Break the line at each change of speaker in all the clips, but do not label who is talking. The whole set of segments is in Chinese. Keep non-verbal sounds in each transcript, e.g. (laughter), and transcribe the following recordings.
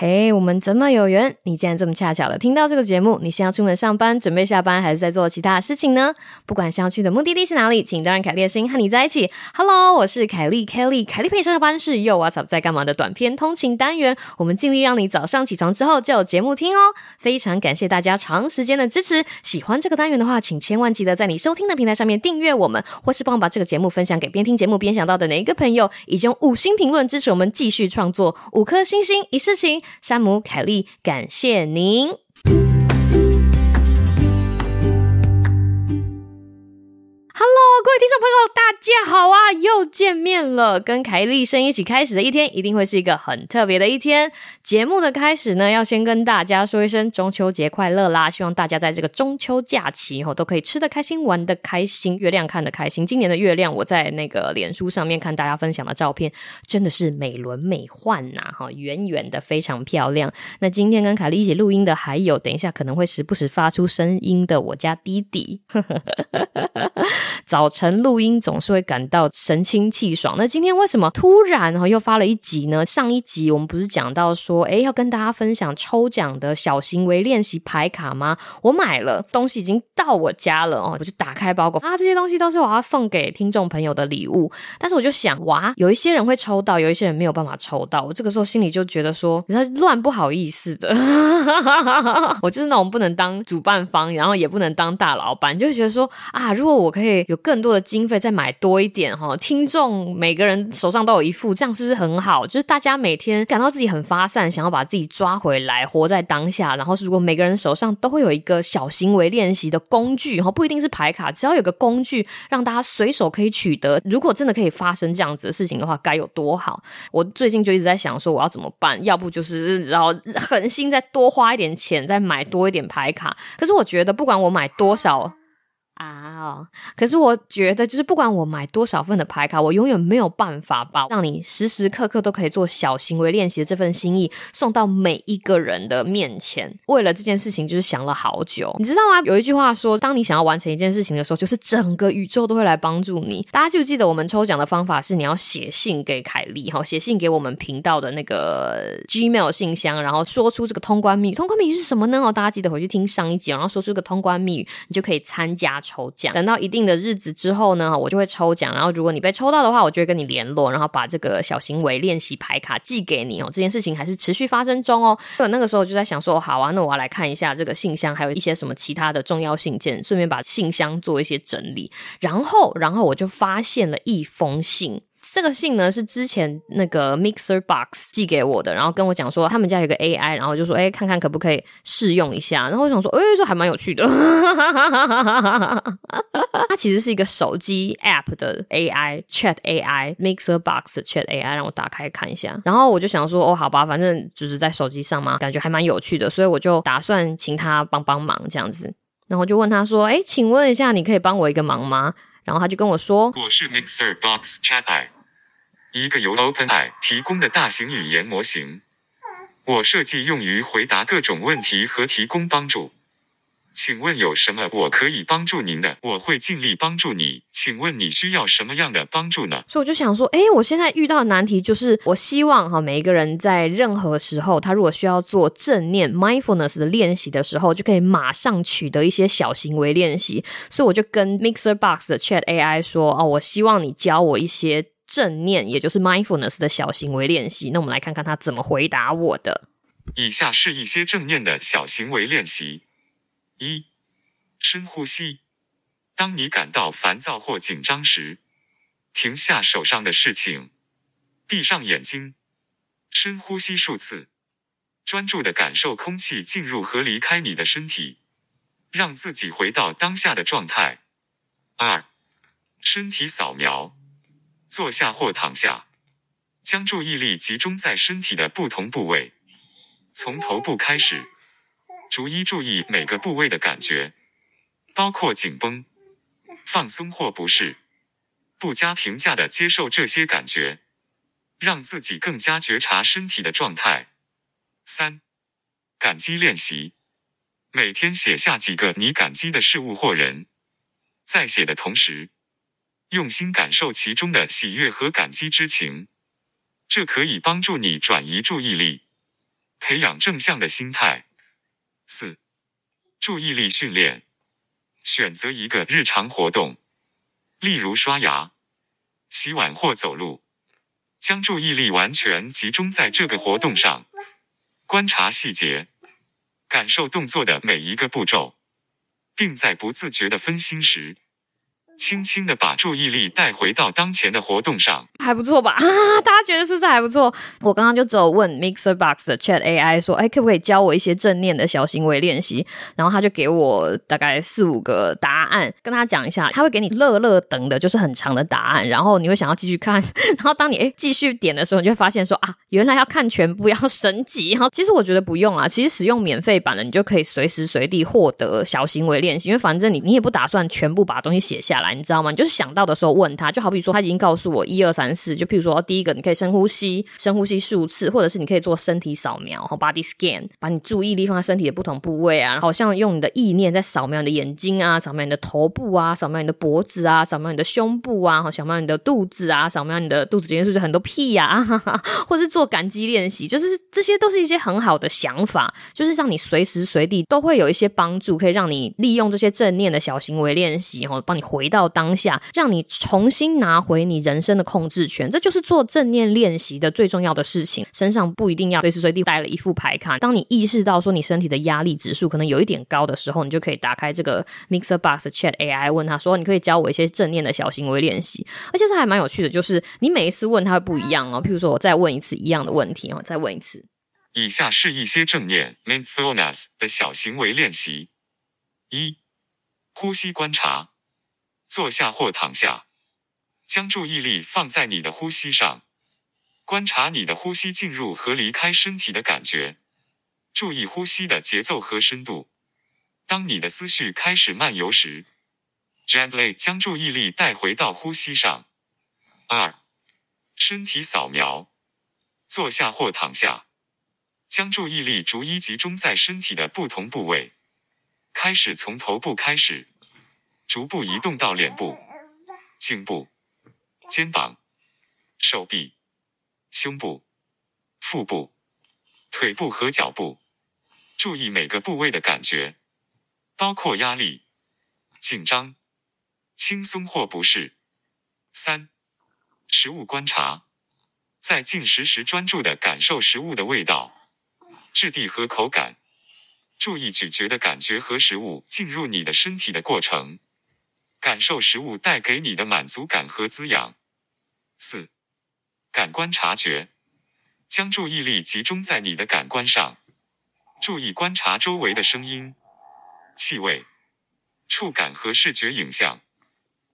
嘿，我们怎么有缘？你竟然这么恰巧的听到这个节目？你是要出门上班，准备下班，还是在做其他事情呢？不管是要去的目的地是哪里，请都让凯莉的声音和你在一起。Hello，我是凯莉，Kelly，凯莉陪你上下班是又挖草在干嘛的短篇通勤单元。我们尽力让你早上起床之后就有节目听哦。非常感谢大家长时间的支持。喜欢这个单元的话，请千万记得在你收听的平台上面订阅我们，或是帮我把这个节目分享给边听节目边想到的哪一个朋友，以及用五星评论支持我们继续创作。五颗星星一世情，山姆凯莉。感谢您。听众朋友，大家好啊！又见面了，跟凯莉声一起开始的一天，一定会是一个很特别的一天。节目的开始呢，要先跟大家说一声中秋节快乐啦！希望大家在这个中秋假期后都可以吃得开心，玩得开心，月亮看得开心。今年的月亮，我在那个脸书上面看大家分享的照片，真的是美轮美奂呐！哈，圆圆的，非常漂亮。那今天跟凯莉一起录音的，还有等一下可能会时不时发出声音的我家弟弟。(laughs) 早晨录音总是会感到神清气爽。那今天为什么突然又发了一集呢？上一集我们不是讲到说，诶，要跟大家分享抽奖的小行为练习牌卡吗？我买了，东西已经到我家了哦，我就打开包裹啊，这些东西都是我要送给听众朋友的礼物。但是我就想，哇，有一些人会抽到，有一些人没有办法抽到。我这个时候心里就觉得说，你乱不好意思的，(laughs) 我就是那种不能当主办方，然后也不能当大老板，就觉得说啊，如果我可以。有更多的经费再买多一点哈，听众每个人手上都有一副，这样是不是很好？就是大家每天感到自己很发散，想要把自己抓回来，活在当下。然后如果每个人手上都会有一个小行为练习的工具哈，不一定是牌卡，只要有个工具让大家随手可以取得。如果真的可以发生这样子的事情的话，该有多好！我最近就一直在想说，我要怎么办？要不就是然后狠心再多花一点钱，再买多一点牌卡。可是我觉得，不管我买多少。啊，可是我觉得，就是不管我买多少份的牌卡，我永远没有办法把让你时时刻刻都可以做小行为练习的这份心意送到每一个人的面前。为了这件事情，就是想了好久，你知道吗？有一句话说，当你想要完成一件事情的时候，就是整个宇宙都会来帮助你。大家记不记得我们抽奖的方法是，你要写信给凯莉，哈，写信给我们频道的那个 Gmail 信箱，然后说出这个通关密语。通关密语是什么呢？哦，大家记得回去听上一集，然后说出这个通关密语，你就可以参加。抽奖，等到一定的日子之后呢，我就会抽奖。然后如果你被抽到的话，我就会跟你联络，然后把这个小行为练习牌卡寄给你哦。这件事情还是持续发生中哦。所以那个时候就在想说，好啊，那我要来看一下这个信箱，还有一些什么其他的重要信件，顺便把信箱做一些整理。然后，然后我就发现了一封信。这个信呢是之前那个 Mixer Box 寄给我的，然后跟我讲说他们家有个 AI，然后就说哎，看看可不可以试用一下。然后我想说，哎，这还蛮有趣的。(laughs) 它其实是一个手机 App 的 AI Chat AI，Mixer Box Chat AI，让我打开看一下。然后我就想说，哦，好吧，反正就是在手机上嘛，感觉还蛮有趣的，所以我就打算请他帮帮忙这样子。然后就问他说，哎，请问一下，你可以帮我一个忙吗？然后他就跟我说：“
我是 Mixer Box Chat AI，一个由 OpenAI 提供的大型语言模型。我设计用于回答各种问题和提供帮助。”请问有什么我可以帮助您的？我会尽力帮助你。请问你需要什么样的帮助呢？
所以我就想说，诶，我现在遇到的难题就是，我希望哈，每一个人在任何时候，他如果需要做正念 mindfulness 的练习的时候，就可以马上取得一些小行为练习。所以我就跟 Mixer Box 的 Chat AI 说，哦，我希望你教我一些正念，也就是 mindfulness 的小行为练习。那我们来看看他怎么回答我的。
以下是一些正念的小行为练习。一、深呼吸。当你感到烦躁或紧张时，停下手上的事情，闭上眼睛，深呼吸数次，专注地感受空气进入和离开你的身体，让自己回到当下的状态。二、身体扫描。坐下或躺下，将注意力集中在身体的不同部位，从头部开始。逐一注意每个部位的感觉，包括紧绷、放松或不适，不加评价的接受这些感觉，让自己更加觉察身体的状态。三、感激练习，每天写下几个你感激的事物或人，在写的同时，用心感受其中的喜悦和感激之情，这可以帮助你转移注意力，培养正向的心态。四、注意力训练，选择一个日常活动，例如刷牙、洗碗或走路，将注意力完全集中在这个活动上，观察细节，感受动作的每一个步骤，并在不自觉的分心时，轻轻的把注意力带回到当前的活动上，
还不错吧？啊 (laughs) 大家觉得是不是还不错？我刚刚就只有问 MixerBox 的 Chat AI 说，哎，可不可以教我一些正念的小行为练习？然后他就给我大概四五个答案，跟他讲一下，他会给你乐乐等的，就是很长的答案，然后你会想要继续看。(laughs) 然后当你哎继续点的时候，你就会发现说啊，原来要看全部要升级。(laughs) 然后其实我觉得不用啊，其实使用免费版的，你就可以随时随地获得小行为练习，因为反正你你也不打算全部把东西写下来。你知道吗？你就是想到的时候问他，就好比说他已经告诉我一二三四，就譬如说第一个你可以深呼吸，深呼吸数次，或者是你可以做身体扫描，然后 body scan，把你注意力放在身体的不同部位啊，好像用你的意念在扫描你的眼睛啊，扫描你的头部啊，扫描你的脖子啊，扫描你的胸部啊，扫描你的肚子啊，扫描你的肚子里面是不是很多屁呀、啊？(laughs) 或者是做感激练习，就是这些都是一些很好的想法，就是让你随时随地都会有一些帮助，可以让你利用这些正念的小行为练习，然后帮你回到到当下，让你重新拿回你人生的控制权，这就是做正念练习的最重要的事情。身上不一定要随时随地带了一副牌卡。当你意识到说你身体的压力指数可能有一点高的时候，你就可以打开这个 MixerBox Chat AI，问他说：“你可以教我一些正念的小行为练习。”而且这还蛮有趣的，就是你每一次问他会不一样哦。譬如说，我再问一次一样的问题哦，再问一次。
以下是一些正念 Mindfulness 的小行为练习：一、呼吸观察。坐下或躺下，将注意力放在你的呼吸上，观察你的呼吸进入和离开身体的感觉，注意呼吸的节奏和深度。当你的思绪开始漫游时，gently 将注意力带回到呼吸上。二、身体扫描，坐下或躺下，将注意力逐一集中在身体的不同部位，开始从头部开始。逐步移动到脸部、颈部、肩膀、手臂、胸部、腹部、腿部和脚部，注意每个部位的感觉，包括压力、紧张、轻松或不适。三、食物观察，在进食时专注地感受食物的味道、质地和口感，注意咀嚼的感觉和食物进入你的身体的过程。感受食物带给你的满足感和滋养。四、感官察觉，将注意力集中在你的感官上，注意观察周围的声音、气味、触感和视觉影像，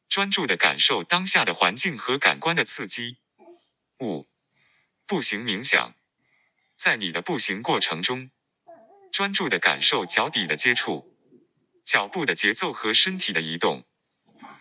专注的感受当下的环境和感官的刺激。五、步行冥想，在你的步行过程中，专注的感受脚底的接触、脚步的节奏和身体的移动。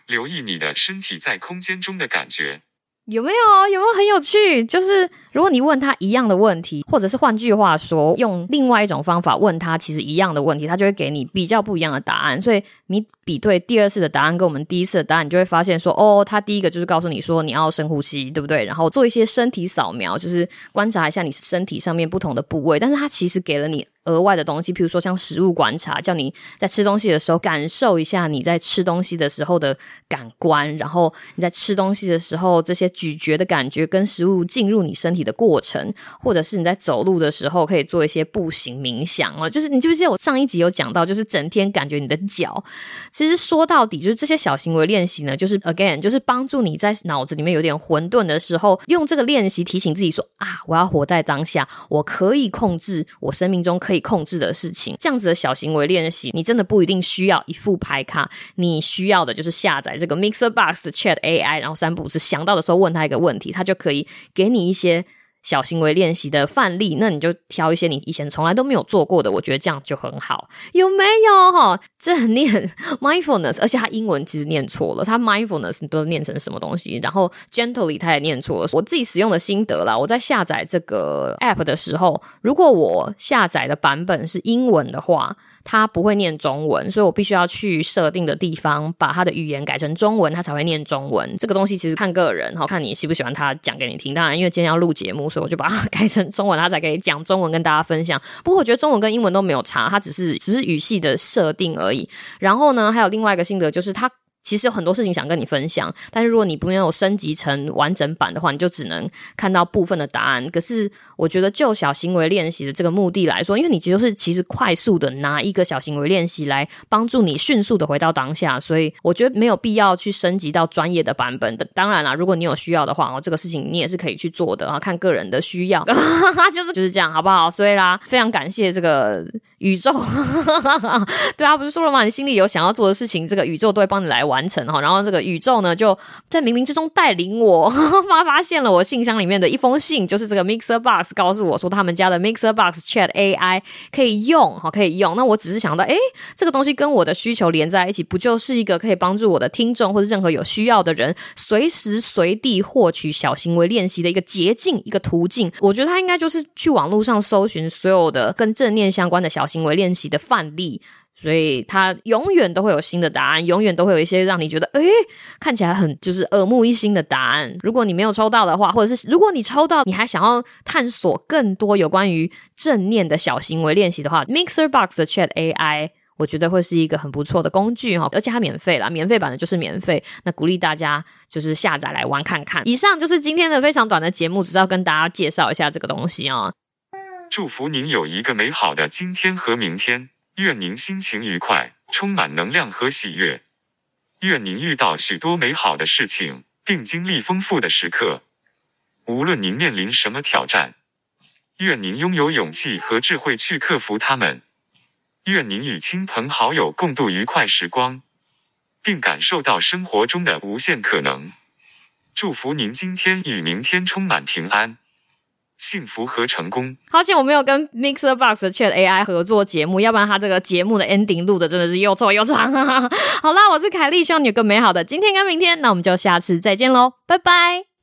留意你的身体在空间中的感觉，
有没有？有没有很有趣？就是如果你问他一样的问题，或者是换句话说，用另外一种方法问他其实一样的问题，他就会给你比较不一样的答案。所以你比对第二次的答案跟我们第一次的答案，你就会发现说，哦，他第一个就是告诉你说你要深呼吸，对不对？然后做一些身体扫描，就是观察一下你身体上面不同的部位。但是他其实给了你。额外的东西，譬如说像食物观察，叫你在吃东西的时候感受一下你在吃东西的时候的感官，然后你在吃东西的时候这些咀嚼的感觉跟食物进入你身体的过程，或者是你在走路的时候可以做一些步行冥想哦。就是你记不记得我上一集有讲到，就是整天感觉你的脚。其实说到底，就是这些小行为练习呢，就是 again，就是帮助你在脑子里面有点混沌的时候，用这个练习提醒自己说啊，我要活在当下，我可以控制我生命中可以。可以控制的事情，这样子的小行为练习，你真的不一定需要一副牌卡，你需要的就是下载这个 MixerBox 的 Chat AI，然后三步是想到的时候问他一个问题，他就可以给你一些小行为练习的范例，那你就挑一些你以前从来都没有做过的，我觉得这样就很好，有没有哈？这很念 (laughs) mindfulness，而且他英文其实念错了，他 mindfulness 你都念成什么东西？然后 gently 他也念错了。我自己使用的心得啦，我在下载这个 app 的时候，如果我下载的版本是英文的话。他不会念中文，所以我必须要去设定的地方把他的语言改成中文，他才会念中文。这个东西其实看个人，哈，看你喜不喜欢他讲给你听。当然，因为今天要录节目，所以我就把它改成中文，他才可以讲中文跟大家分享。不过我觉得中文跟英文都没有差，他只是只是语系的设定而已。然后呢，还有另外一个心得就是他。其实有很多事情想跟你分享，但是如果你不没有升级成完整版的话，你就只能看到部分的答案。可是我觉得就小行为练习的这个目的来说，因为你其实是其实快速的拿一个小行为练习来帮助你迅速的回到当下，所以我觉得没有必要去升级到专业的版本的。当然啦，如果你有需要的话，哦，这个事情你也是可以去做的啊，看个人的需要，就 (laughs) 是就是这样，好不好？所以啦，非常感谢这个。宇宙，(laughs) 对啊，不是说了吗？你心里有想要做的事情，这个宇宙都会帮你来完完成哈。然后这个宇宙呢，就在冥冥之中带领我 (laughs) 发发现了我信箱里面的一封信，就是这个 Mixer Box 告诉我说，他们家的 Mixer Box Chat AI 可以用，哈，可以用。那我只是想到，诶，这个东西跟我的需求连在一起，不就是一个可以帮助我的听众或者任何有需要的人，随时随地获取小行为练习的一个捷径，一个途径？我觉得他应该就是去网络上搜寻所有的跟正念相关的小。行为练习的范例，所以它永远都会有新的答案，永远都会有一些让你觉得诶，看起来很就是耳目一新的答案。如果你没有抽到的话，或者是如果你抽到，你还想要探索更多有关于正念的小行为练习的话，Mixer Box 的 Chat AI，我觉得会是一个很不错的工具哈，而且它免费啦，免费版的就是免费。那鼓励大家就是下载来玩看看。以上就是今天的非常短的节目，只是要跟大家介绍一下这个东西啊。
祝福您有一个美好的今天和明天，愿您心情愉快，充满能量和喜悦，愿您遇到许多美好的事情，并经历丰富的时刻。无论您面临什么挑战，愿您拥有勇气和智慧去克服它们。愿您与亲朋好友共度愉快时光，并感受到生活中的无限可能。祝福您今天与明天充满平安。幸福和成功。
好险我没有跟 Mixer Box 的 Chat AI 合作节目，要不然他这个节目的 ending 录的真的是又臭又长。(laughs) 好啦，我是凯莉，希望你有个美好的今天跟明天，那我们就下次再见喽，拜拜。